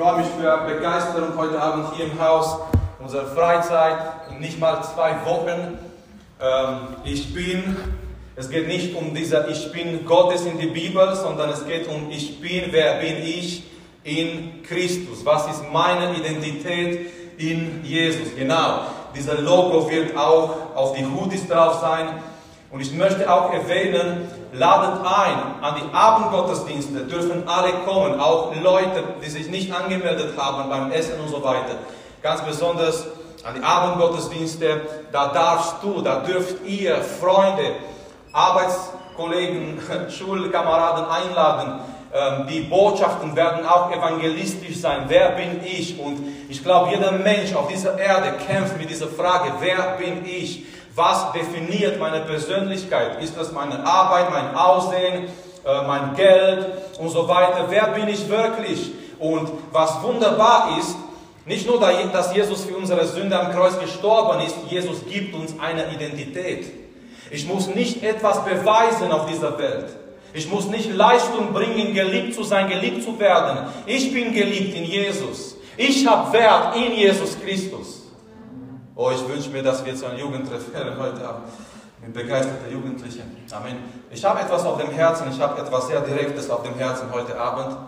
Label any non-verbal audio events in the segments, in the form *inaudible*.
freue mich für Begeisterung heute Abend hier im Haus. Unsere Freizeit in nicht mal zwei Wochen. Ähm, ich bin, es geht nicht um dieser Ich bin Gottes in die Bibel, sondern es geht um Ich bin, wer bin ich in Christus? Was ist meine Identität in Jesus? Genau, dieser Logo wird auch auf die Hoodies drauf sein. Und ich möchte auch erwähnen, ladet ein an die Abendgottesdienste, dürfen alle kommen, auch Leute, die sich nicht angemeldet haben beim Essen und so weiter. Ganz besonders an die Abendgottesdienste, da darfst du, da dürft ihr Freunde, Arbeitskollegen, *laughs* Schulkameraden einladen. Ähm, die Botschaften werden auch evangelistisch sein. Wer bin ich? Und ich glaube, jeder Mensch auf dieser Erde kämpft mit dieser Frage, wer bin ich? Was definiert meine Persönlichkeit? Ist das meine Arbeit, mein Aussehen, äh, mein Geld und so weiter? Wer bin ich wirklich? Und was wunderbar ist, nicht nur, dass Jesus für unsere Sünde am Kreuz gestorben ist, Jesus gibt uns eine Identität. Ich muss nicht etwas beweisen auf dieser Welt. Ich muss nicht Leistung bringen, geliebt zu sein, geliebt zu werden. Ich bin geliebt in Jesus. Ich habe Wert in Jesus Christus. Oh, ich wünsche mir, dass wir zu einem Jugendtreff werden *laughs* heute Abend mit begeisterten Jugendlichen. Amen. Ich habe etwas auf dem Herzen, ich habe etwas sehr Direktes auf dem Herzen heute Abend.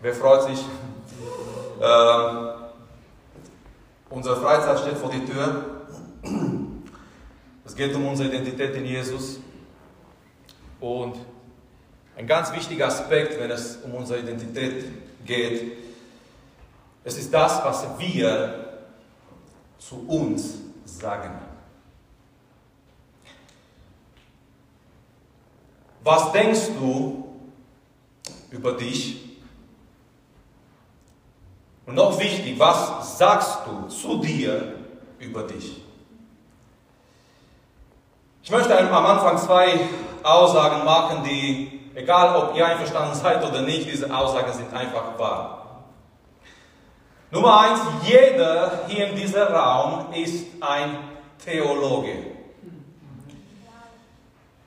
Wer freut sich? *laughs* Ähm, unsere Freizeit steht vor die Tür. Es geht um unsere Identität in Jesus. Und ein ganz wichtiger Aspekt, wenn es um unsere Identität geht, es ist das, was wir zu uns sagen. Was denkst du über dich? Und noch wichtig, was sagst du zu dir über dich? Ich möchte am Anfang zwei Aussagen machen, die, egal ob ihr einverstanden seid oder nicht, diese Aussagen sind einfach wahr. Nummer eins, jeder hier in diesem Raum ist ein Theologe.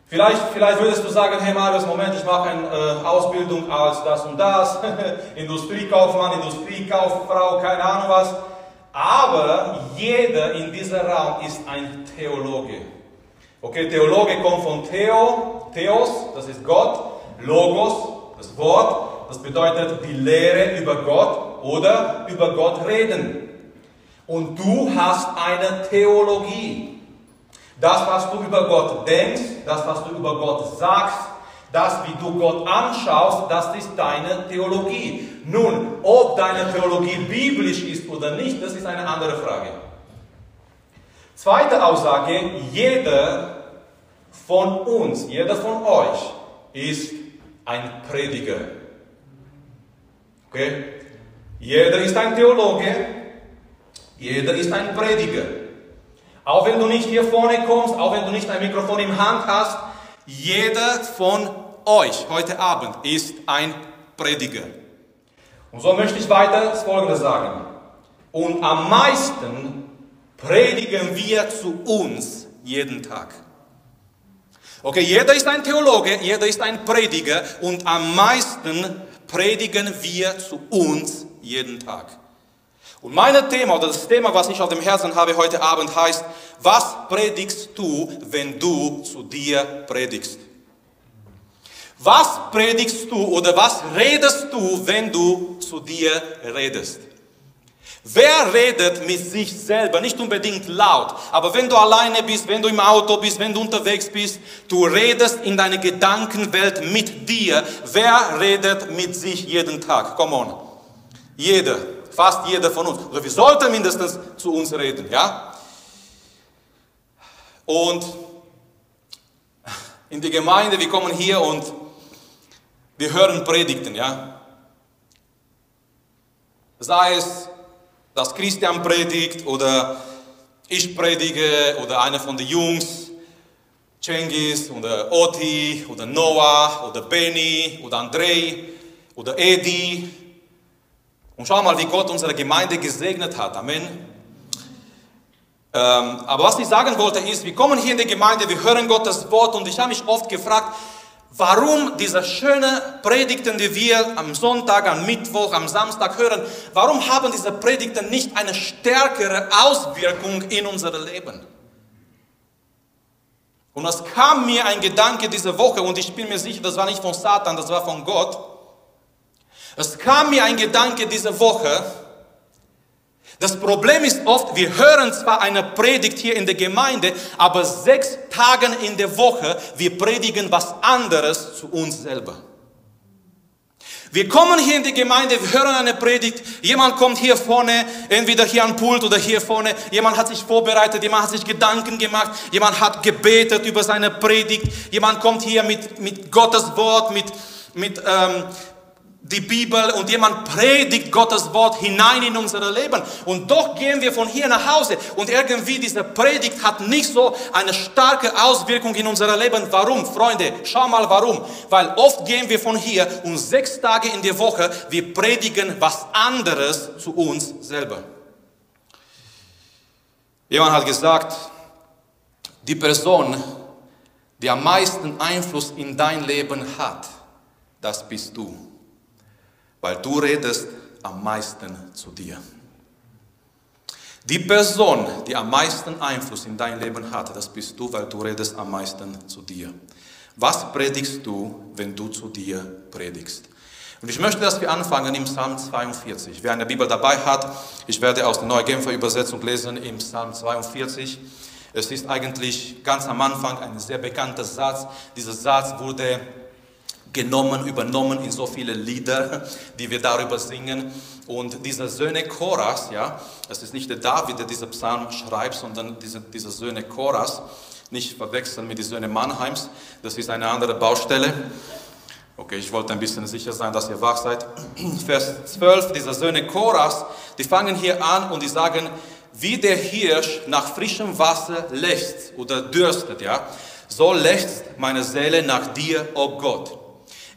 Vielleicht, vielleicht würdest du sagen, hey Marius, Moment, ich mache eine äh, Ausbildung als das und das, *laughs* Industriekaufmann, Industriekauffrau, keine Ahnung was. Aber jeder in diesem Raum ist ein Theologe. Okay, Theologe kommt von Theo, Theos, das ist Gott, Logos, das Wort, das bedeutet die Lehre über Gott oder über Gott reden. Und du hast eine Theologie. Das, was du über Gott denkst, das, was du über Gott sagst, das, wie du Gott anschaust, das ist deine Theologie. Nun, ob deine Theologie biblisch ist oder nicht, das ist eine andere Frage. Zweite Aussage, jeder von uns, jeder von euch ist ein Prediger. Okay? Jeder ist ein Theologe, jeder ist ein Prediger. Auch wenn du nicht hier vorne kommst, auch wenn du nicht ein Mikrofon im Hand hast, jeder von euch heute Abend ist ein Prediger. Und so möchte ich weiter das Folgende sagen. Und am meisten predigen wir zu uns jeden Tag. Okay, jeder ist ein Theologe, jeder ist ein Prediger und am meisten predigen wir zu uns jeden Tag. Und mein Thema oder das Thema, was ich auf dem Herzen habe heute Abend, heißt, was predigst du, wenn du zu dir predigst? Was predigst du oder was redest du, wenn du zu dir redest? Wer redet mit sich selber? Nicht unbedingt laut, aber wenn du alleine bist, wenn du im Auto bist, wenn du unterwegs bist, du redest in deiner Gedankenwelt mit dir. Wer redet mit sich jeden Tag? Come on. Jeder, fast jeder von uns. Oder wir sollten mindestens zu uns reden, ja? Und in die Gemeinde, wir kommen hier und wir hören Predigten, ja? Sei es, dass Christian predigt oder ich predige oder einer von den Jungs, Cengiz oder Oti oder Noah oder Benny oder Andrei oder Edi und schau mal, wie Gott unsere Gemeinde gesegnet hat. Amen. Ähm, aber was ich sagen wollte ist, wir kommen hier in die Gemeinde, wir hören Gottes Wort und ich habe mich oft gefragt, warum diese schönen Predigten, die wir am Sonntag, am Mittwoch, am Samstag hören, warum haben diese Predigten nicht eine stärkere Auswirkung in unser Leben? Und es kam mir ein Gedanke diese Woche, und ich bin mir sicher, das war nicht von Satan, das war von Gott. Es kam mir ein Gedanke diese Woche, das Problem ist oft, wir hören zwar eine Predigt hier in der Gemeinde, aber sechs Tage in der Woche, wir predigen was anderes zu uns selber. Wir kommen hier in die Gemeinde, wir hören eine Predigt, jemand kommt hier vorne, entweder hier am Pult oder hier vorne, jemand hat sich vorbereitet, jemand hat sich Gedanken gemacht, jemand hat gebetet über seine Predigt, jemand kommt hier mit, mit Gottes Wort, mit, mit ähm, die Bibel und jemand predigt Gottes Wort hinein in unser Leben. Und doch gehen wir von hier nach Hause und irgendwie diese Predigt hat nicht so eine starke Auswirkung in unser Leben. Warum, Freunde? Schau mal warum. Weil oft gehen wir von hier und sechs Tage in der Woche, wir predigen was anderes zu uns selber. Jemand hat gesagt, die Person, die am meisten Einfluss in dein Leben hat, das bist du weil du redest am meisten zu dir. Die Person, die am meisten Einfluss in dein Leben hat, das bist du, weil du redest am meisten zu dir. Was predigst du, wenn du zu dir predigst? Und ich möchte, dass wir anfangen im Psalm 42. Wer eine Bibel dabei hat, ich werde aus der Neue Genfer Übersetzung lesen im Psalm 42. Es ist eigentlich ganz am Anfang ein sehr bekannter Satz. Dieser Satz wurde genommen, übernommen in so viele Lieder, die wir darüber singen. Und dieser Söhne Choras, ja, es ist nicht der David, der diese Psalm schreibt, sondern diese, dieser Söhne Choras, nicht verwechseln mit den Söhne Mannheims, das ist eine andere Baustelle. Okay, ich wollte ein bisschen sicher sein, dass ihr wach seid. *clears throat* Vers 12, dieser Söhne Choras, die fangen hier an und die sagen, wie der Hirsch nach frischem Wasser lechzt oder dürstet, ja, so lechzt meine Seele nach dir, o oh Gott.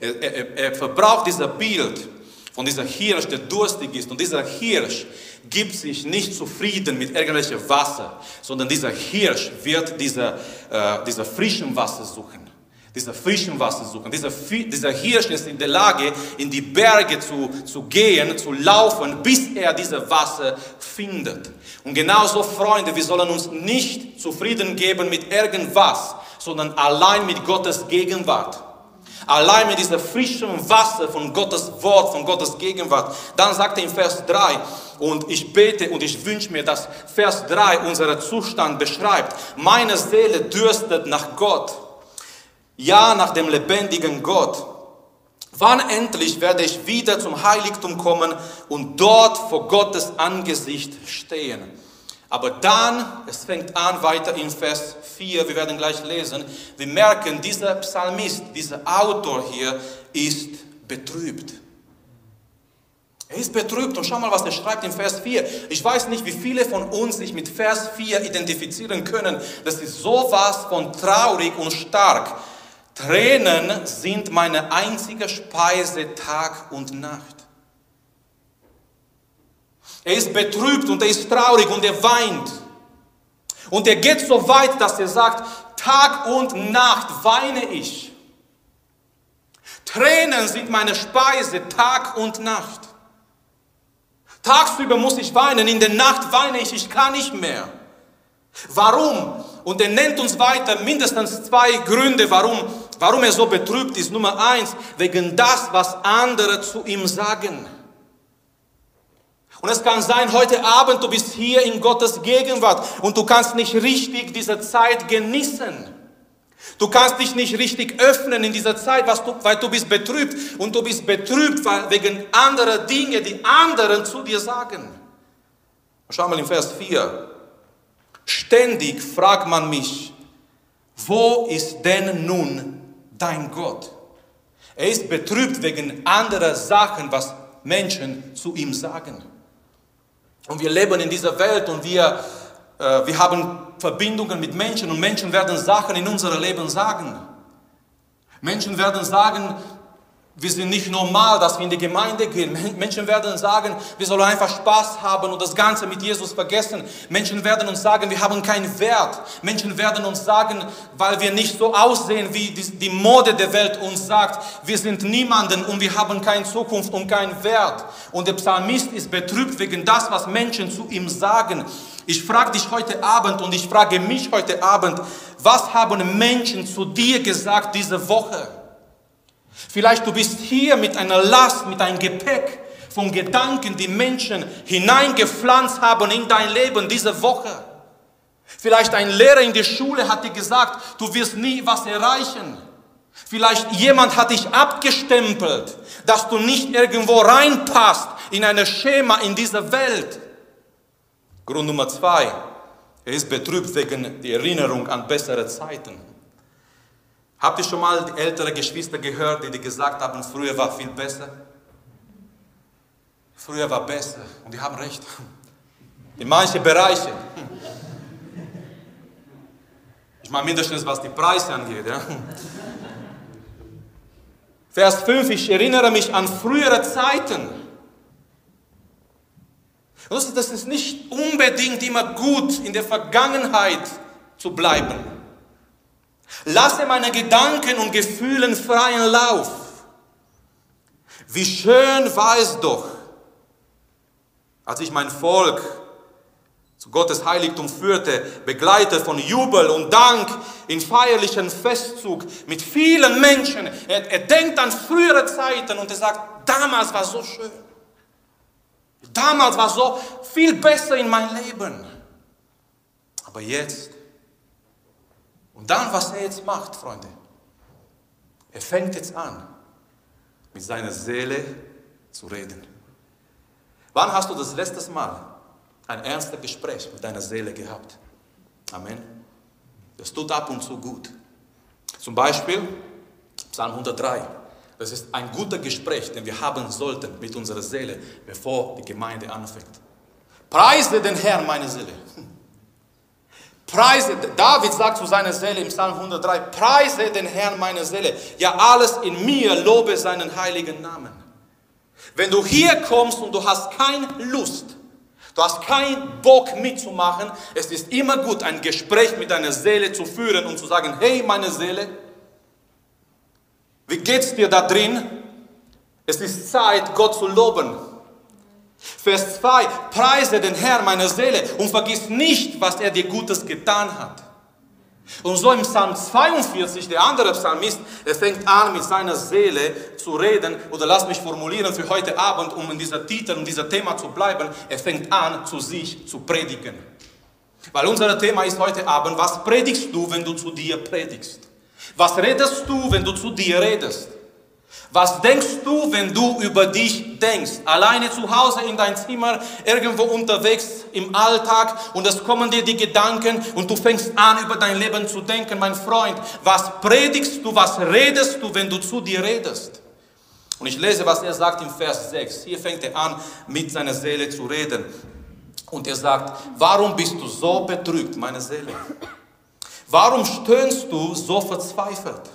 Er, er, er verbraucht dieser Bild von dieser Hirsch, der durstig ist. Und dieser Hirsch gibt sich nicht zufrieden mit irgendwelchem Wasser, sondern dieser Hirsch wird dieser, äh, dieser frischen Wasser suchen. Dieser frischen Wasser suchen. Dieser, dieser Hirsch ist in der Lage, in die Berge zu, zu gehen, zu laufen, bis er dieses Wasser findet. Und genauso, Freunde, wir sollen uns nicht zufrieden geben mit irgendwas, sondern allein mit Gottes Gegenwart. Allein mit diesem frischen Wasser von Gottes Wort, von Gottes Gegenwart. Dann sagt er in Vers 3, und ich bete und ich wünsche mir, dass Vers 3 unseren Zustand beschreibt. Meine Seele dürstet nach Gott. Ja, nach dem lebendigen Gott. Wann endlich werde ich wieder zum Heiligtum kommen und dort vor Gottes Angesicht stehen? Aber dann, es fängt an weiter in Vers 4, wir werden gleich lesen, wir merken, dieser Psalmist, dieser Autor hier ist betrübt. Er ist betrübt und schau mal, was er schreibt in Vers 4. Ich weiß nicht, wie viele von uns sich mit Vers 4 identifizieren können. Das ist sowas von traurig und stark. Tränen sind meine einzige Speise Tag und Nacht. Er ist betrübt und er ist traurig und er weint. Und er geht so weit, dass er sagt, Tag und Nacht weine ich. Tränen sind meine Speise, Tag und Nacht. Tagsüber muss ich weinen, in der Nacht weine ich, ich kann nicht mehr. Warum? Und er nennt uns weiter mindestens zwei Gründe, warum, warum er so betrübt ist. Nummer eins, wegen das, was andere zu ihm sagen. Und es kann sein, heute Abend, du bist hier in Gottes Gegenwart und du kannst nicht richtig diese Zeit genießen. Du kannst dich nicht richtig öffnen in dieser Zeit, du, weil du bist betrübt. Und du bist betrübt wegen anderer Dinge, die anderen zu dir sagen. Schau mal in Vers 4. Ständig fragt man mich, wo ist denn nun dein Gott? Er ist betrübt wegen anderer Sachen, was Menschen zu ihm sagen. Und wir leben in dieser Welt und wir, äh, wir haben Verbindungen mit Menschen und Menschen werden Sachen in unserem Leben sagen. Menschen werden sagen, wir sind nicht normal, dass wir in die Gemeinde gehen. Menschen werden sagen, wir sollen einfach Spaß haben und das Ganze mit Jesus vergessen. Menschen werden uns sagen, wir haben keinen Wert. Menschen werden uns sagen, weil wir nicht so aussehen, wie die Mode der Welt uns sagt, wir sind niemanden und wir haben keine Zukunft und keinen Wert. Und der Psalmist ist betrübt wegen das, was Menschen zu ihm sagen. Ich frage dich heute Abend und ich frage mich heute Abend, was haben Menschen zu dir gesagt diese Woche? Vielleicht du bist hier mit einer Last, mit einem Gepäck von Gedanken, die Menschen hineingepflanzt haben in dein Leben diese Woche. Vielleicht ein Lehrer in der Schule hat dir gesagt, du wirst nie was erreichen. Vielleicht jemand hat dich abgestempelt, dass du nicht irgendwo reinpasst in ein Schema in dieser Welt. Grund Nummer zwei, er ist betrübt wegen der Erinnerung an bessere Zeiten. Habt ihr schon mal ältere Geschwister gehört, die, die gesagt haben, früher war viel besser? Früher war besser. Und die haben recht. *laughs* In manchen Bereichen. Ich meine mindestens, was die Preise angeht. Ja? Vers 5, ich erinnere mich an frühere Zeiten. Das ist nicht unbedingt immer gut, in der Vergangenheit zu bleiben. Lasse meine Gedanken und Gefühlen freien Lauf. Wie schön war es doch, als ich mein Volk zu Gottes Heiligtum führte, begleitet von Jubel und Dank in feierlichen Festzug mit vielen Menschen. Er, er denkt an frühere Zeiten und er sagt, damals war so schön. Damals war so viel besser in meinem Leben. Aber jetzt und dann, was er jetzt macht, Freunde, er fängt jetzt an, mit seiner Seele zu reden. Wann hast du das letzte Mal ein ernstes Gespräch mit deiner Seele gehabt? Amen. Das tut ab und zu gut. Zum Beispiel Psalm 103. Das ist ein guter Gespräch, den wir haben sollten mit unserer Seele, bevor die Gemeinde anfängt. Preise den Herrn, meine Seele. Preise, David sagt zu seiner Seele im Psalm 103, preise den Herrn meine Seele. Ja, alles in mir lobe seinen heiligen Namen. Wenn du hier kommst und du hast keine Lust, du hast keinen Bock mitzumachen, es ist immer gut, ein Gespräch mit deiner Seele zu führen und zu sagen, hey meine Seele, wie geht's dir da drin? Es ist Zeit, Gott zu loben. Vers 2, preise den Herrn meiner Seele und vergiss nicht, was er dir Gutes getan hat. Und so im Psalm 42, der andere Psalmist, er fängt an mit seiner Seele zu reden, oder lass mich formulieren für heute Abend, um in dieser Titel, in dieser Thema zu bleiben, er fängt an, zu sich zu predigen. Weil unser Thema ist heute Abend, was predigst du, wenn du zu dir predigst? Was redest du, wenn du zu dir redest? Was denkst du, wenn du über dich denkst? Alleine zu Hause in dein Zimmer, irgendwo unterwegs im Alltag und es kommen dir die Gedanken und du fängst an, über dein Leben zu denken, mein Freund. Was predigst du, was redest du, wenn du zu dir redest? Und ich lese, was er sagt im Vers 6. Hier fängt er an, mit seiner Seele zu reden. Und er sagt, warum bist du so betrübt, meine Seele? Warum stöhnst du so verzweifelt?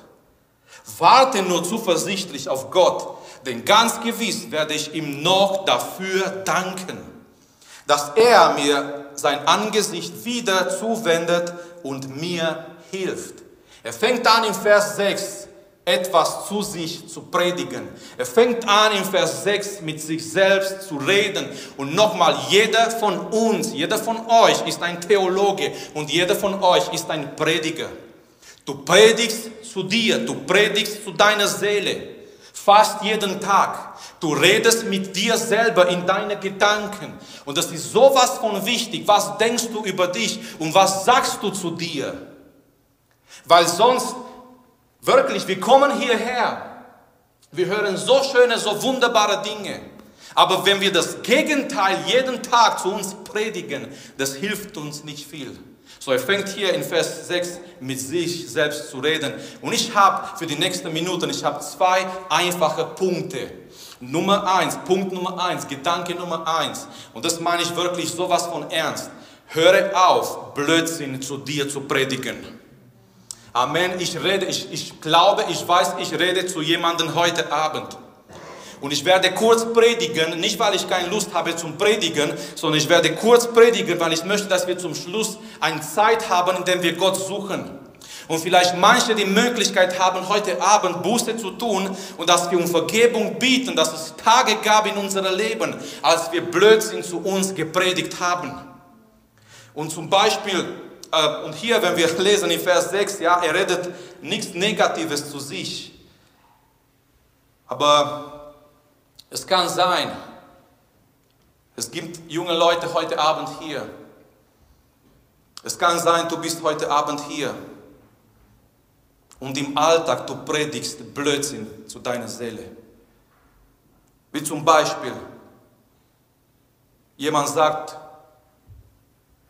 Warte nur zuversichtlich auf Gott, denn ganz gewiss werde ich ihm noch dafür danken, dass er mir sein Angesicht wieder zuwendet und mir hilft. Er fängt an im Vers 6 etwas zu sich zu predigen. Er fängt an im Vers 6 mit sich selbst zu reden. Und nochmal, jeder von uns, jeder von euch ist ein Theologe und jeder von euch ist ein Prediger. Du predigst zu dir, du predigst zu deiner Seele, fast jeden Tag. Du redest mit dir selber in deine Gedanken. Und das ist sowas von wichtig. Was denkst du über dich und was sagst du zu dir? Weil sonst, wirklich, wir kommen hierher. Wir hören so schöne, so wunderbare Dinge. Aber wenn wir das Gegenteil jeden Tag zu uns predigen, das hilft uns nicht viel. So, er fängt hier in Vers 6 mit sich selbst zu reden. Und ich habe für die nächsten Minuten, ich habe zwei einfache Punkte. Nummer eins, Punkt Nummer eins, Gedanke Nummer eins. Und das meine ich wirklich sowas von ernst. Höre auf, Blödsinn zu dir zu predigen. Amen. Ich rede, ich, ich glaube, ich weiß, ich rede zu jemandem heute Abend. Und ich werde kurz predigen, nicht weil ich keine Lust habe zum Predigen, sondern ich werde kurz predigen, weil ich möchte, dass wir zum Schluss eine Zeit haben, in der wir Gott suchen. Und vielleicht manche die Möglichkeit haben, heute Abend Buße zu tun und dass wir um Vergebung bieten, dass es Tage gab in unserem Leben, als wir Blödsinn zu uns gepredigt haben. Und zum Beispiel, äh, und hier, wenn wir *laughs* lesen in Vers 6, ja, er redet nichts Negatives zu sich. Aber es kann sein, es gibt junge Leute heute Abend hier. Es kann sein, du bist heute Abend hier und im Alltag du predigst Blödsinn zu deiner Seele. Wie zum Beispiel, jemand sagt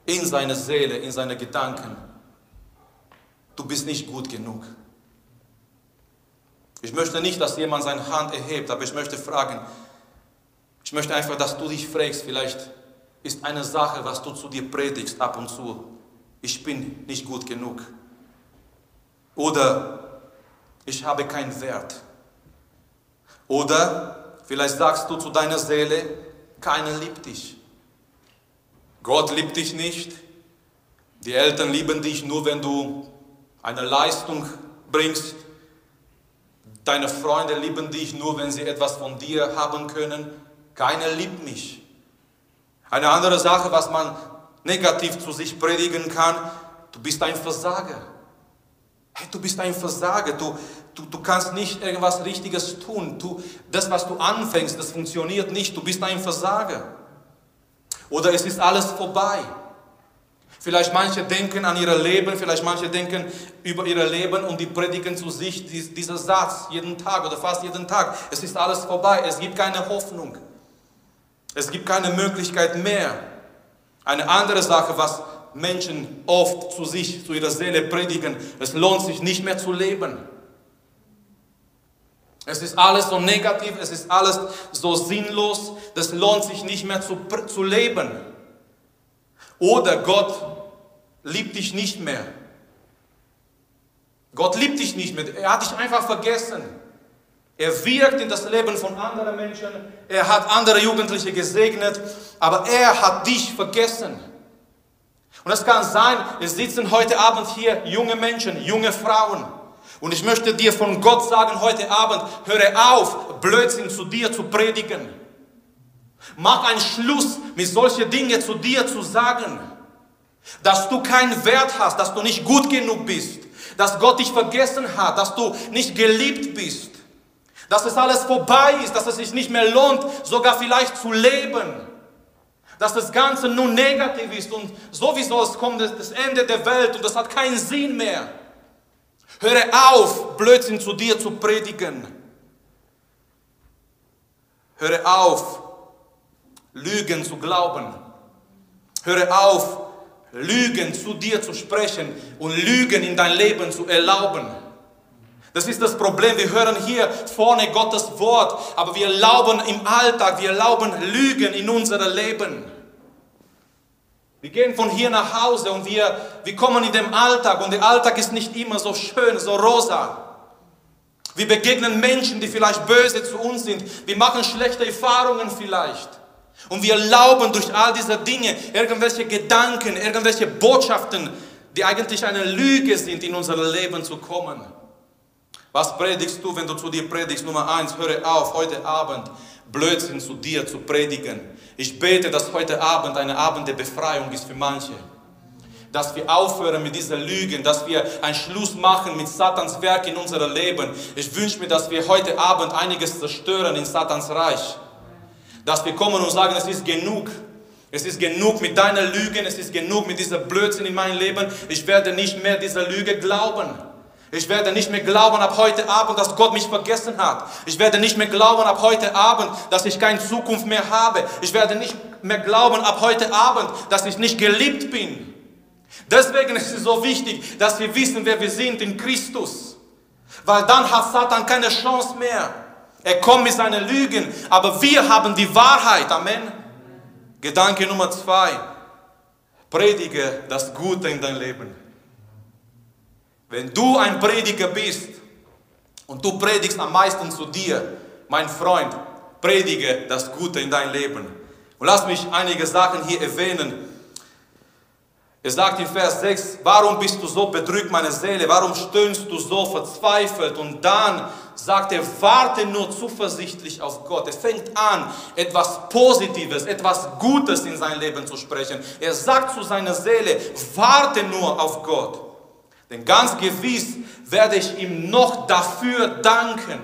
in seiner Seele, in seinen Gedanken, du bist nicht gut genug. Ich möchte nicht, dass jemand seine Hand erhebt, aber ich möchte fragen, ich möchte einfach, dass du dich fragst, vielleicht ist eine Sache, was du zu dir predigst ab und zu, ich bin nicht gut genug. Oder ich habe keinen Wert. Oder vielleicht sagst du zu deiner Seele, keiner liebt dich. Gott liebt dich nicht. Die Eltern lieben dich nur, wenn du eine Leistung bringst. Deine Freunde lieben dich nur, wenn sie etwas von dir haben können. Keiner liebt mich. Eine andere Sache, was man negativ zu sich predigen kann, du bist ein Versager. Hey, du bist ein Versager, du, du, du kannst nicht irgendwas Richtiges tun. Du, das, was du anfängst, das funktioniert nicht, du bist ein Versager. Oder es ist alles vorbei. Vielleicht manche denken an ihr Leben, vielleicht manche denken über ihr Leben und die predigen zu sich diesen Satz jeden Tag oder fast jeden Tag. Es ist alles vorbei, es gibt keine Hoffnung. Es gibt keine Möglichkeit mehr. Eine andere Sache, was Menschen oft zu sich, zu ihrer Seele predigen, es lohnt sich nicht mehr zu leben. Es ist alles so negativ, es ist alles so sinnlos, das lohnt sich nicht mehr zu, zu leben. Oder Gott liebt dich nicht mehr. Gott liebt dich nicht mehr, er hat dich einfach vergessen. Er wirkt in das Leben von anderen Menschen, er hat andere Jugendliche gesegnet, aber er hat dich vergessen. Und es kann sein, es sitzen heute Abend hier junge Menschen, junge Frauen. Und ich möchte dir von Gott sagen heute Abend, höre auf, Blödsinn zu dir zu predigen. Mach einen Schluss mit solchen Dingen zu dir zu sagen. Dass du keinen Wert hast, dass du nicht gut genug bist, dass Gott dich vergessen hat, dass du nicht geliebt bist, dass es alles vorbei ist, dass es sich nicht mehr lohnt, sogar vielleicht zu leben dass das Ganze nur negativ ist und sowieso es kommt das Ende der Welt und das hat keinen Sinn mehr. Höre auf, Blödsinn zu dir zu predigen. Höre auf, Lügen zu glauben. Höre auf, Lügen zu dir zu sprechen und Lügen in dein Leben zu erlauben. Das ist das Problem. Wir hören hier vorne Gottes Wort, aber wir erlauben im Alltag, wir erlauben Lügen in unserem Leben. Wir gehen von hier nach Hause und wir, wir kommen in den Alltag und der Alltag ist nicht immer so schön, so rosa. Wir begegnen Menschen, die vielleicht böse zu uns sind. Wir machen schlechte Erfahrungen vielleicht. Und wir erlauben durch all diese Dinge irgendwelche Gedanken, irgendwelche Botschaften, die eigentlich eine Lüge sind, in unser Leben zu kommen. Was predigst du, wenn du zu dir predigst? Nummer eins, höre auf, heute Abend Blödsinn zu dir zu predigen. Ich bete, dass heute Abend eine Abend der Befreiung ist für manche. Dass wir aufhören mit dieser Lügen, dass wir einen Schluss machen mit Satans Werk in unserem Leben. Ich wünsche mir, dass wir heute Abend einiges zerstören in Satans Reich. Dass wir kommen und sagen, es ist genug. Es ist genug mit deiner Lügen, es ist genug mit dieser Blödsinn in meinem Leben. Ich werde nicht mehr dieser Lüge glauben. Ich werde nicht mehr glauben ab heute Abend, dass Gott mich vergessen hat. Ich werde nicht mehr glauben ab heute Abend, dass ich keine Zukunft mehr habe. Ich werde nicht mehr glauben ab heute Abend, dass ich nicht geliebt bin. Deswegen ist es so wichtig, dass wir wissen, wer wir sind in Christus. Weil dann hat Satan keine Chance mehr. Er kommt mit seinen Lügen, aber wir haben die Wahrheit. Amen. Gedanke Nummer zwei. Predige das Gute in dein Leben. Wenn du ein Prediger bist und du predigst am meisten zu dir, mein Freund, predige das Gute in dein Leben. Und lass mich einige Sachen hier erwähnen. Er sagt in Vers 6, warum bist du so bedrückt, meine Seele? Warum stöhnst du so verzweifelt? Und dann sagt er, warte nur zuversichtlich auf Gott. Er fängt an, etwas Positives, etwas Gutes in sein Leben zu sprechen. Er sagt zu seiner Seele, warte nur auf Gott. Denn ganz gewiss werde ich ihm noch dafür danken,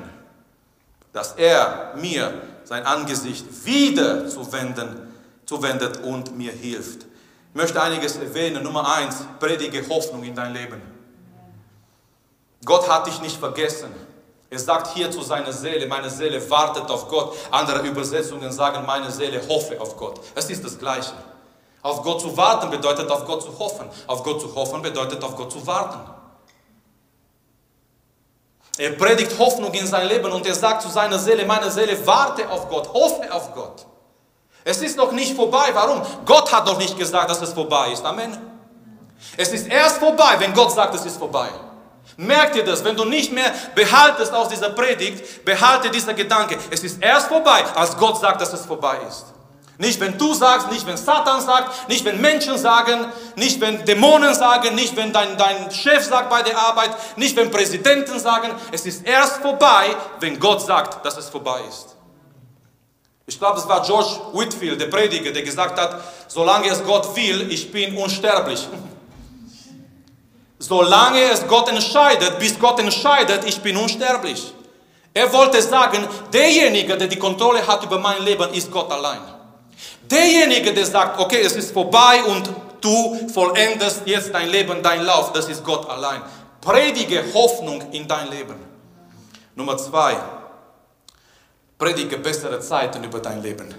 dass er mir sein Angesicht wieder zuwenden, zuwendet und mir hilft. Ich möchte einiges erwähnen. Nummer eins, predige Hoffnung in dein Leben. Gott hat dich nicht vergessen. Er sagt hier zu seiner Seele, meine Seele wartet auf Gott. Andere Übersetzungen sagen, meine Seele hoffe auf Gott. Es ist das Gleiche. Auf Gott zu warten bedeutet auf Gott zu hoffen. Auf Gott zu hoffen bedeutet auf Gott zu warten. Er predigt Hoffnung in sein Leben und er sagt zu seiner Seele, meine Seele, warte auf Gott, hoffe auf Gott. Es ist noch nicht vorbei. Warum? Gott hat noch nicht gesagt, dass es vorbei ist. Amen. Es ist erst vorbei, wenn Gott sagt, es ist vorbei. Merkt ihr das? Wenn du nicht mehr behaltest aus dieser Predigt, behalte dieser Gedanke. Es ist erst vorbei, als Gott sagt, dass es vorbei ist. Nicht wenn du sagst, nicht wenn Satan sagt, nicht wenn Menschen sagen, nicht wenn Dämonen sagen, nicht wenn dein, dein Chef sagt bei der Arbeit, nicht wenn Präsidenten sagen. Es ist erst vorbei, wenn Gott sagt, dass es vorbei ist. Ich glaube, es war George Whitfield, der Prediger, der gesagt hat, solange es Gott will, ich bin unsterblich. Solange es Gott entscheidet, bis Gott entscheidet, ich bin unsterblich. Er wollte sagen, derjenige, der die Kontrolle hat über mein Leben, ist Gott allein. Derjenige, der sagt, okay, es ist vorbei und du vollendest jetzt dein Leben, dein Lauf, das ist Gott allein. Predige Hoffnung in dein Leben. Nummer zwei, predige bessere Zeiten über dein Leben.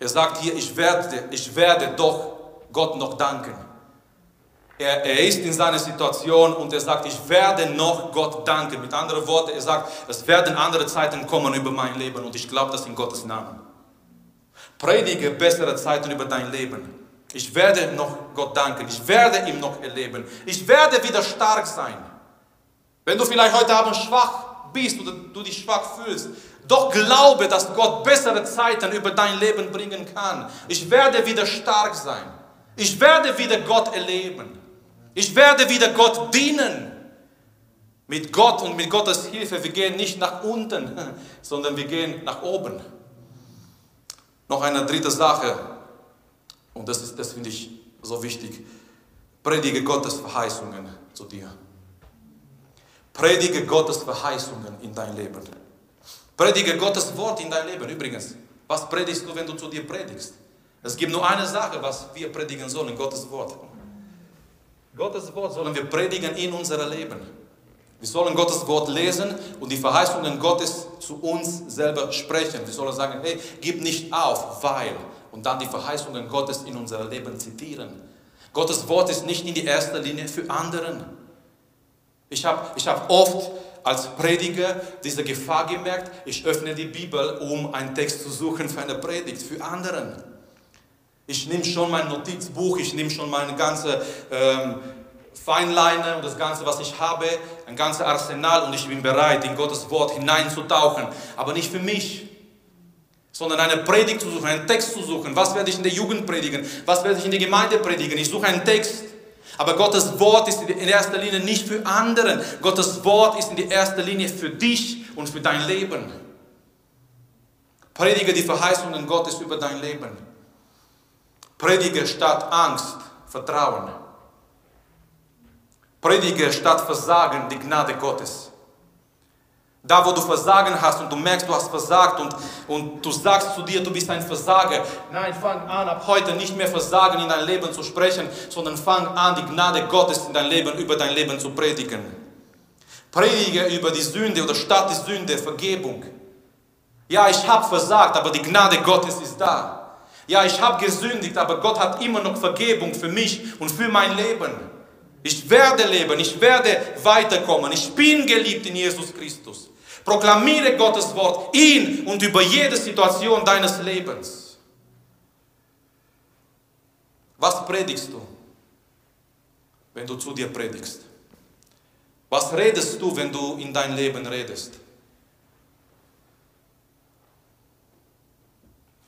Er sagt hier, ich werde, ich werde doch Gott noch danken. Er, er, ist in seiner Situation und er sagt, ich werde noch Gott danken. Mit anderen Worten, er sagt, es werden andere Zeiten kommen über mein Leben und ich glaube das in Gottes Namen. Predige bessere Zeiten über dein Leben. Ich werde noch Gott danken. Ich werde ihm noch erleben. Ich werde wieder stark sein. Wenn du vielleicht heute Abend schwach bist oder du dich schwach fühlst, doch glaube, dass Gott bessere Zeiten über dein Leben bringen kann. Ich werde wieder stark sein. Ich werde wieder Gott erleben. Ich werde wieder Gott dienen. Mit Gott und mit Gottes Hilfe. Wir gehen nicht nach unten, *laughs* sondern wir gehen nach oben. Noch eine dritte Sache. Und das, ist, das finde ich so wichtig. Predige Gottes Verheißungen zu dir. Predige Gottes Verheißungen in dein Leben. Predige Gottes Wort in dein Leben. Übrigens, was predigst du, wenn du zu dir predigst? Es gibt nur eine Sache, was wir predigen sollen, Gottes Wort. Gottes Wort sollen wir predigen in unserem Leben. Wir sollen Gottes Wort lesen und die Verheißungen Gottes zu uns selber sprechen. Wir sollen sagen, hey, gib nicht auf, weil. Und dann die Verheißungen Gottes in unser Leben zitieren. Gottes Wort ist nicht in die erste Linie für anderen. Ich habe ich hab oft als Prediger diese Gefahr gemerkt, ich öffne die Bibel, um einen Text zu suchen für eine Predigt, für anderen. Ich nehme schon mein Notizbuch, ich nehme schon meine ganze ähm, Feinleine und das Ganze, was ich habe, ein ganzes Arsenal und ich bin bereit, in Gottes Wort hineinzutauchen. Aber nicht für mich, sondern eine Predigt zu suchen, einen Text zu suchen. Was werde ich in der Jugend predigen? Was werde ich in der Gemeinde predigen? Ich suche einen Text. Aber Gottes Wort ist in erster Linie nicht für anderen. Gottes Wort ist in erster Linie für dich und für dein Leben. Predige die Verheißungen Gottes über dein Leben. Predige statt Angst Vertrauen. Predige statt Versagen die Gnade Gottes. Da, wo du Versagen hast und du merkst, du hast versagt und, und du sagst zu dir, du bist ein Versager. Nein, fang an, ab heute nicht mehr Versagen in dein Leben zu sprechen, sondern fang an, die Gnade Gottes in dein Leben, über dein Leben zu predigen. Predige über die Sünde oder statt die Sünde Vergebung. Ja, ich habe versagt, aber die Gnade Gottes ist da. Ja, ich habe gesündigt, aber Gott hat immer noch Vergebung für mich und für mein Leben. Ich werde leben, ich werde weiterkommen. Ich bin geliebt in Jesus Christus. Proklamiere Gottes Wort in und über jede Situation deines Lebens. Was predigst du? wenn du zu dir predigst? Was redest du, wenn du in dein Leben redest?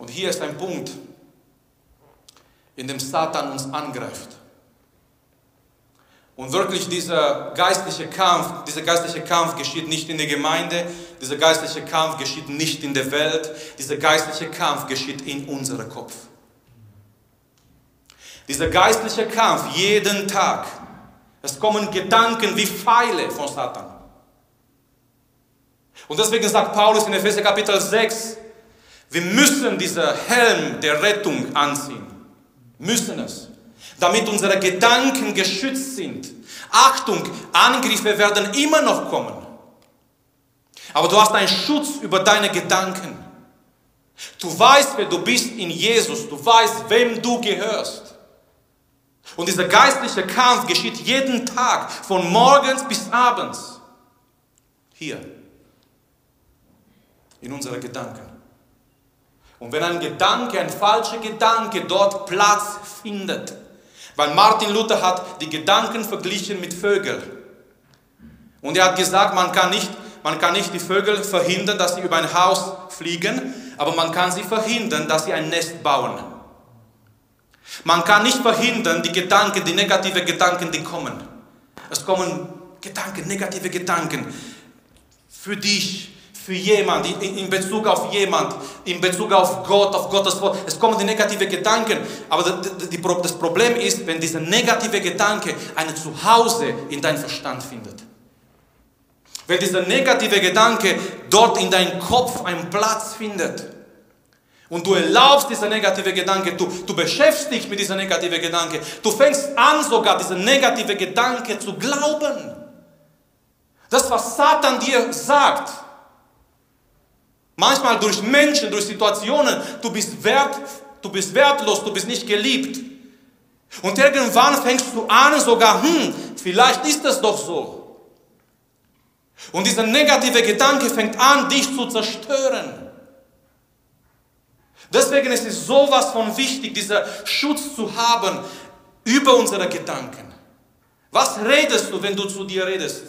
Und hier ist ein Punkt, in dem Satan uns angreift. Und wirklich dieser geistliche Kampf, dieser geistliche Kampf geschieht nicht in der Gemeinde, dieser geistliche Kampf geschieht nicht in der Welt, dieser geistliche Kampf geschieht in unserem Kopf. Dieser geistliche Kampf jeden Tag, es kommen Gedanken wie Pfeile von Satan. Und deswegen sagt Paulus in Epheser Kapitel 6, wir müssen diesen Helm der Rettung anziehen. Müssen es damit unsere Gedanken geschützt sind. Achtung, Angriffe werden immer noch kommen. Aber du hast einen Schutz über deine Gedanken. Du weißt, wer du bist in Jesus. Du weißt, wem du gehörst. Und dieser geistliche Kampf geschieht jeden Tag, von morgens bis abends. Hier. In unseren Gedanken. Und wenn ein Gedanke, ein falscher Gedanke dort Platz findet, weil Martin Luther hat die Gedanken verglichen mit Vögeln. Und er hat gesagt, man kann nicht, man kann nicht die Vögel verhindern, dass sie über ein Haus fliegen, aber man kann sie verhindern, dass sie ein Nest bauen. Man kann nicht verhindern, die Gedanken, die negative Gedanken, die kommen. Es kommen Gedanken, negative Gedanken für dich, für jemand, in Bezug auf jemand, in Bezug auf Gott, auf Gottes Wort. Es kommen die negativen Gedanken, aber das Problem ist, wenn dieser negative Gedanke ein Zuhause in deinem Verstand findet. Wenn dieser negative Gedanke dort in deinem Kopf einen Platz findet und du erlaubst dieser negative Gedanke, du, du beschäftigst dich mit dieser negative Gedanke, du fängst an sogar diese negative Gedanke zu glauben. Das, was Satan dir sagt, Manchmal durch Menschen, durch Situationen, du bist, wert, du bist wertlos, du bist nicht geliebt. Und irgendwann fängst du an sogar, hm, vielleicht ist es doch so. Und dieser negative Gedanke fängt an, dich zu zerstören. Deswegen ist es sowas von wichtig, diesen Schutz zu haben über unsere Gedanken. Was redest du, wenn du zu dir redest?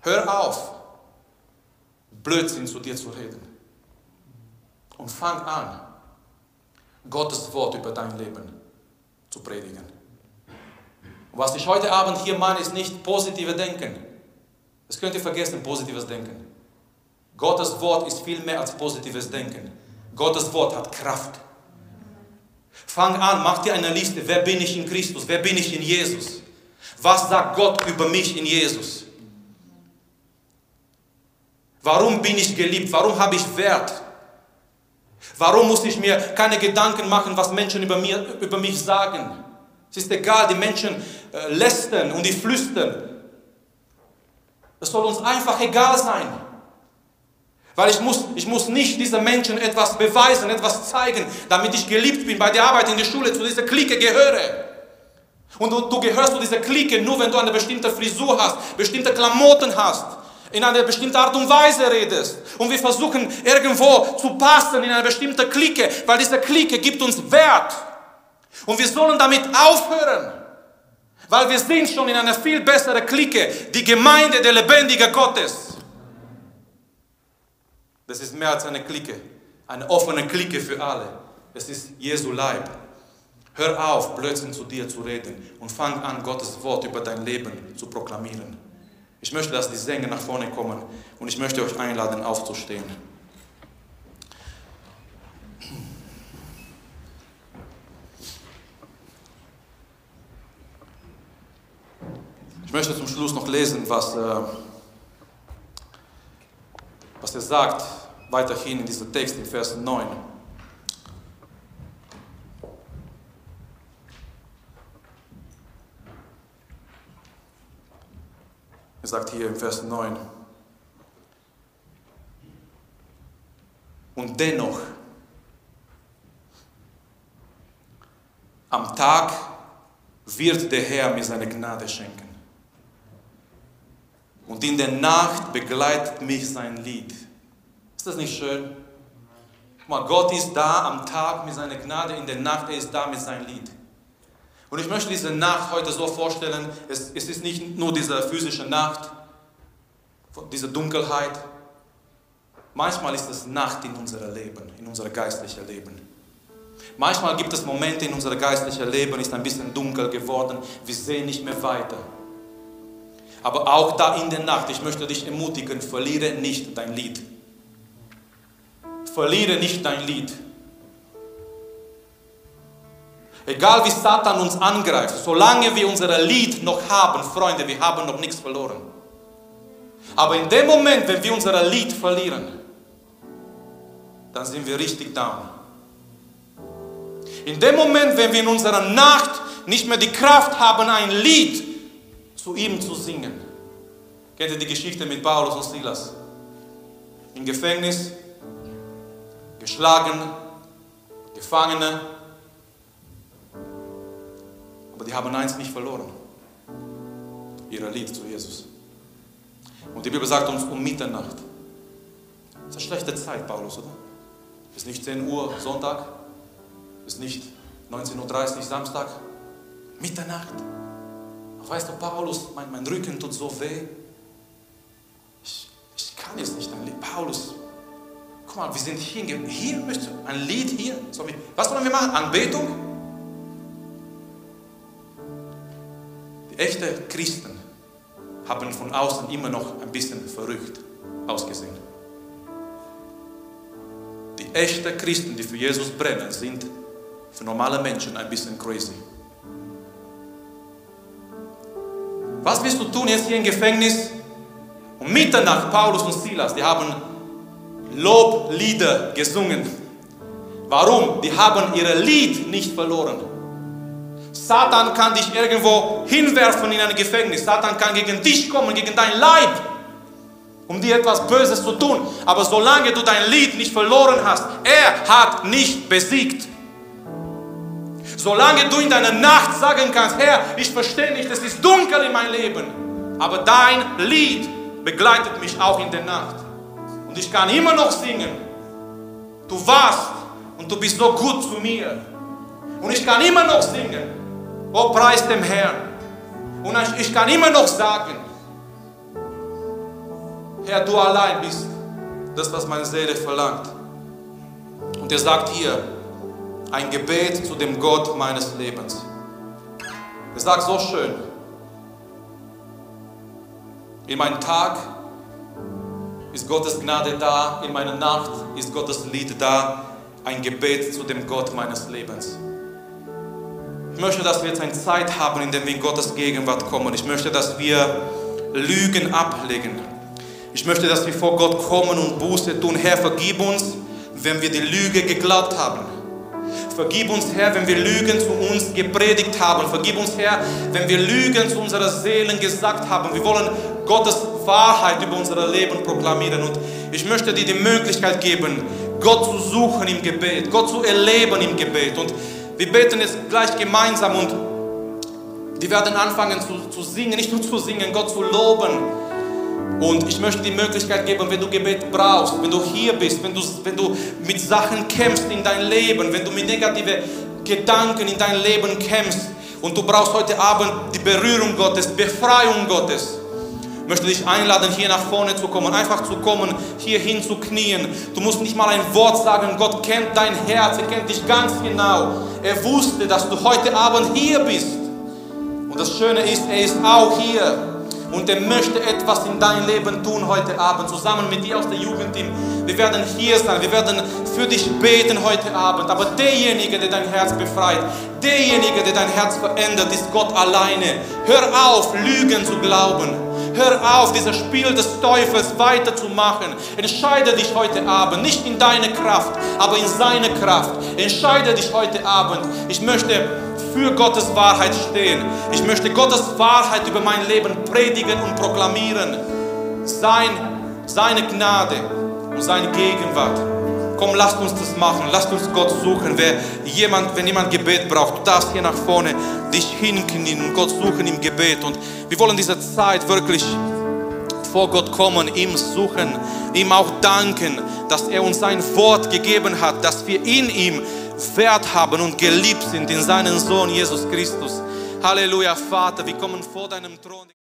Hör auf. Blödsinn zu dir zu reden. Und fang an, Gottes Wort über dein Leben zu predigen. Was ich heute Abend hier meine, ist nicht positive Denken. Das könnt ihr vergessen, positives Denken. Gottes Wort ist viel mehr als positives Denken. Gottes Wort hat Kraft. Fang an, mach dir eine Liste. Wer bin ich in Christus? Wer bin ich in Jesus? Was sagt Gott über mich in Jesus? Warum bin ich geliebt? Warum habe ich Wert? Warum muss ich mir keine Gedanken machen, was Menschen über, mir, über mich sagen? Es ist egal, die Menschen äh, lästern und die flüstern. Es soll uns einfach egal sein. Weil ich muss, ich muss nicht diesen Menschen etwas beweisen, etwas zeigen, damit ich geliebt bin bei der Arbeit in der Schule, zu dieser Clique gehöre. Und du, du gehörst zu dieser Clique nur, wenn du eine bestimmte Frisur hast, bestimmte Klamotten hast, in einer bestimmten Art und Weise redest. Und wir versuchen irgendwo zu passen in eine bestimmte Clique, weil diese Clique gibt uns Wert. Und wir sollen damit aufhören. Weil wir sind schon in einer viel besseren Clique, die Gemeinde der lebendigen Gottes. Das ist mehr als eine Clique, eine offene Clique für alle. Es ist Jesu Leib. Hör auf, Blödsinn zu dir zu reden und fang an, Gottes Wort über dein Leben zu proklamieren. Ich möchte, dass die Sänger nach vorne kommen und ich möchte euch einladen, aufzustehen. Ich möchte zum Schluss noch lesen, was, äh, was er sagt, weiterhin in diesem Text in Vers 9. Er sagt hier im Vers 9. Und dennoch, am Tag wird der Herr mir seine Gnade schenken. Und in der Nacht begleitet mich sein Lied. Ist das nicht schön? Mal, Gott ist da am Tag mit seiner Gnade, in der Nacht er ist da mit seinem Lied. Und ich möchte diese Nacht heute so vorstellen, es, es ist nicht nur diese physische Nacht, diese Dunkelheit. Manchmal ist es Nacht in unserem Leben, in unserem geistlichen Leben. Manchmal gibt es Momente in unserem geistlichen Leben, ist ein bisschen dunkel geworden, wir sehen nicht mehr weiter. Aber auch da in der Nacht, ich möchte dich ermutigen, verliere nicht dein Lied. Verliere nicht dein Lied. Egal wie Satan uns angreift, solange wir unser Lied noch haben, Freunde, wir haben noch nichts verloren. Aber in dem Moment, wenn wir unser Lied verlieren, dann sind wir richtig down. In dem Moment, wenn wir in unserer Nacht nicht mehr die Kraft haben, ein Lied zu ihm zu singen. Kennt ihr die Geschichte mit Paulus und Silas? Im Gefängnis, geschlagen, Gefangene. Aber die haben eins nicht verloren. Ihr Lied zu Jesus. Und die Bibel sagt uns um Mitternacht. Das ist eine schlechte Zeit, Paulus, oder? Ist nicht 10 Uhr Sonntag, ist nicht 19.30 Uhr Samstag, Mitternacht. Ach, weißt du, Paulus, mein, mein Rücken tut so weh. Ich, ich kann jetzt nicht ein Lied. Paulus, guck mal, wir sind hier. Hier möchte ein Lied hier. Was wollen wir machen? Anbetung? Die echten Christen haben von außen immer noch ein bisschen verrückt ausgesehen. Die echten Christen, die für Jesus brennen, sind für normale Menschen ein bisschen crazy. Was willst du tun jetzt hier im Gefängnis? Um Mitternacht, Paulus und Silas, die haben Loblieder gesungen. Warum? Die haben ihr Lied nicht verloren. Satan kann dich irgendwo hinwerfen in ein Gefängnis. Satan kann gegen dich kommen, gegen dein Leib, um dir etwas Böses zu tun. Aber solange du dein Lied nicht verloren hast, er hat nicht besiegt. Solange du in deiner Nacht sagen kannst, Herr, ich verstehe nicht, es ist dunkel in meinem Leben, aber dein Lied begleitet mich auch in der Nacht. Und ich kann immer noch singen, du warst und du bist so gut zu mir. Und ich kann immer noch singen, oh preis dem Herrn. Und ich kann immer noch sagen, Herr, du allein bist das, was meine Seele verlangt. Und er sagt hier, ein Gebet zu dem Gott meines Lebens. Er sagt so schön, in meinem Tag ist Gottes Gnade da, in meiner Nacht ist Gottes Lied da, ein Gebet zu dem Gott meines Lebens. Ich möchte, dass wir jetzt eine Zeit haben, in der wir in Gottes Gegenwart kommen. Ich möchte, dass wir Lügen ablegen. Ich möchte, dass wir vor Gott kommen und Buße tun. Herr, vergib uns, wenn wir die Lüge geglaubt haben. Vergib uns, Herr, wenn wir Lügen zu uns gepredigt haben. Vergib uns, Herr, wenn wir Lügen zu unserer Seelen gesagt haben. Wir wollen Gottes Wahrheit über unser Leben proklamieren. Und ich möchte dir die Möglichkeit geben, Gott zu suchen im Gebet, Gott zu erleben im Gebet. Und wir beten jetzt gleich gemeinsam und wir werden anfangen zu, zu singen, nicht nur zu singen, Gott zu loben. Und ich möchte die Möglichkeit geben, wenn du Gebet brauchst, wenn du hier bist, wenn du, wenn du mit Sachen kämpfst in dein Leben, wenn du mit negativen Gedanken in dein Leben kämpfst und du brauchst heute Abend die Berührung Gottes, Befreiung Gottes, möchte dich einladen, hier nach vorne zu kommen, einfach zu kommen, hier hin zu knien. Du musst nicht mal ein Wort sagen, Gott kennt dein Herz, er kennt dich ganz genau. Er wusste, dass du heute Abend hier bist. Und das Schöne ist, er ist auch hier und er möchte etwas in dein Leben tun heute Abend, zusammen mit dir aus der Jugendteam. Wir werden hier sein, wir werden für dich beten heute Abend. Aber derjenige, der dein Herz befreit, derjenige, der dein Herz verändert, ist Gott alleine. Hör auf, Lügen zu glauben. Hör auf, dieses Spiel des Teufels weiterzumachen. Entscheide dich heute Abend, nicht in deine Kraft, aber in seine Kraft. Entscheide dich heute Abend. Ich möchte für Gottes Wahrheit stehen. Ich möchte Gottes Wahrheit über mein Leben predigen und proklamieren. Sein, seine Gnade und seine Gegenwart. Komm, lasst uns das machen. Lasst uns Gott suchen. Wer jemand, wenn jemand Gebet braucht, du darfst hier nach vorne dich hinknien und Gott suchen im Gebet. Und wir wollen diese Zeit wirklich vor Gott kommen, ihm suchen, ihm auch danken, dass er uns sein Wort gegeben hat, dass wir in ihm Wert haben und geliebt sind in seinen Sohn Jesus Christus. Halleluja, Vater, wir kommen vor deinem Thron.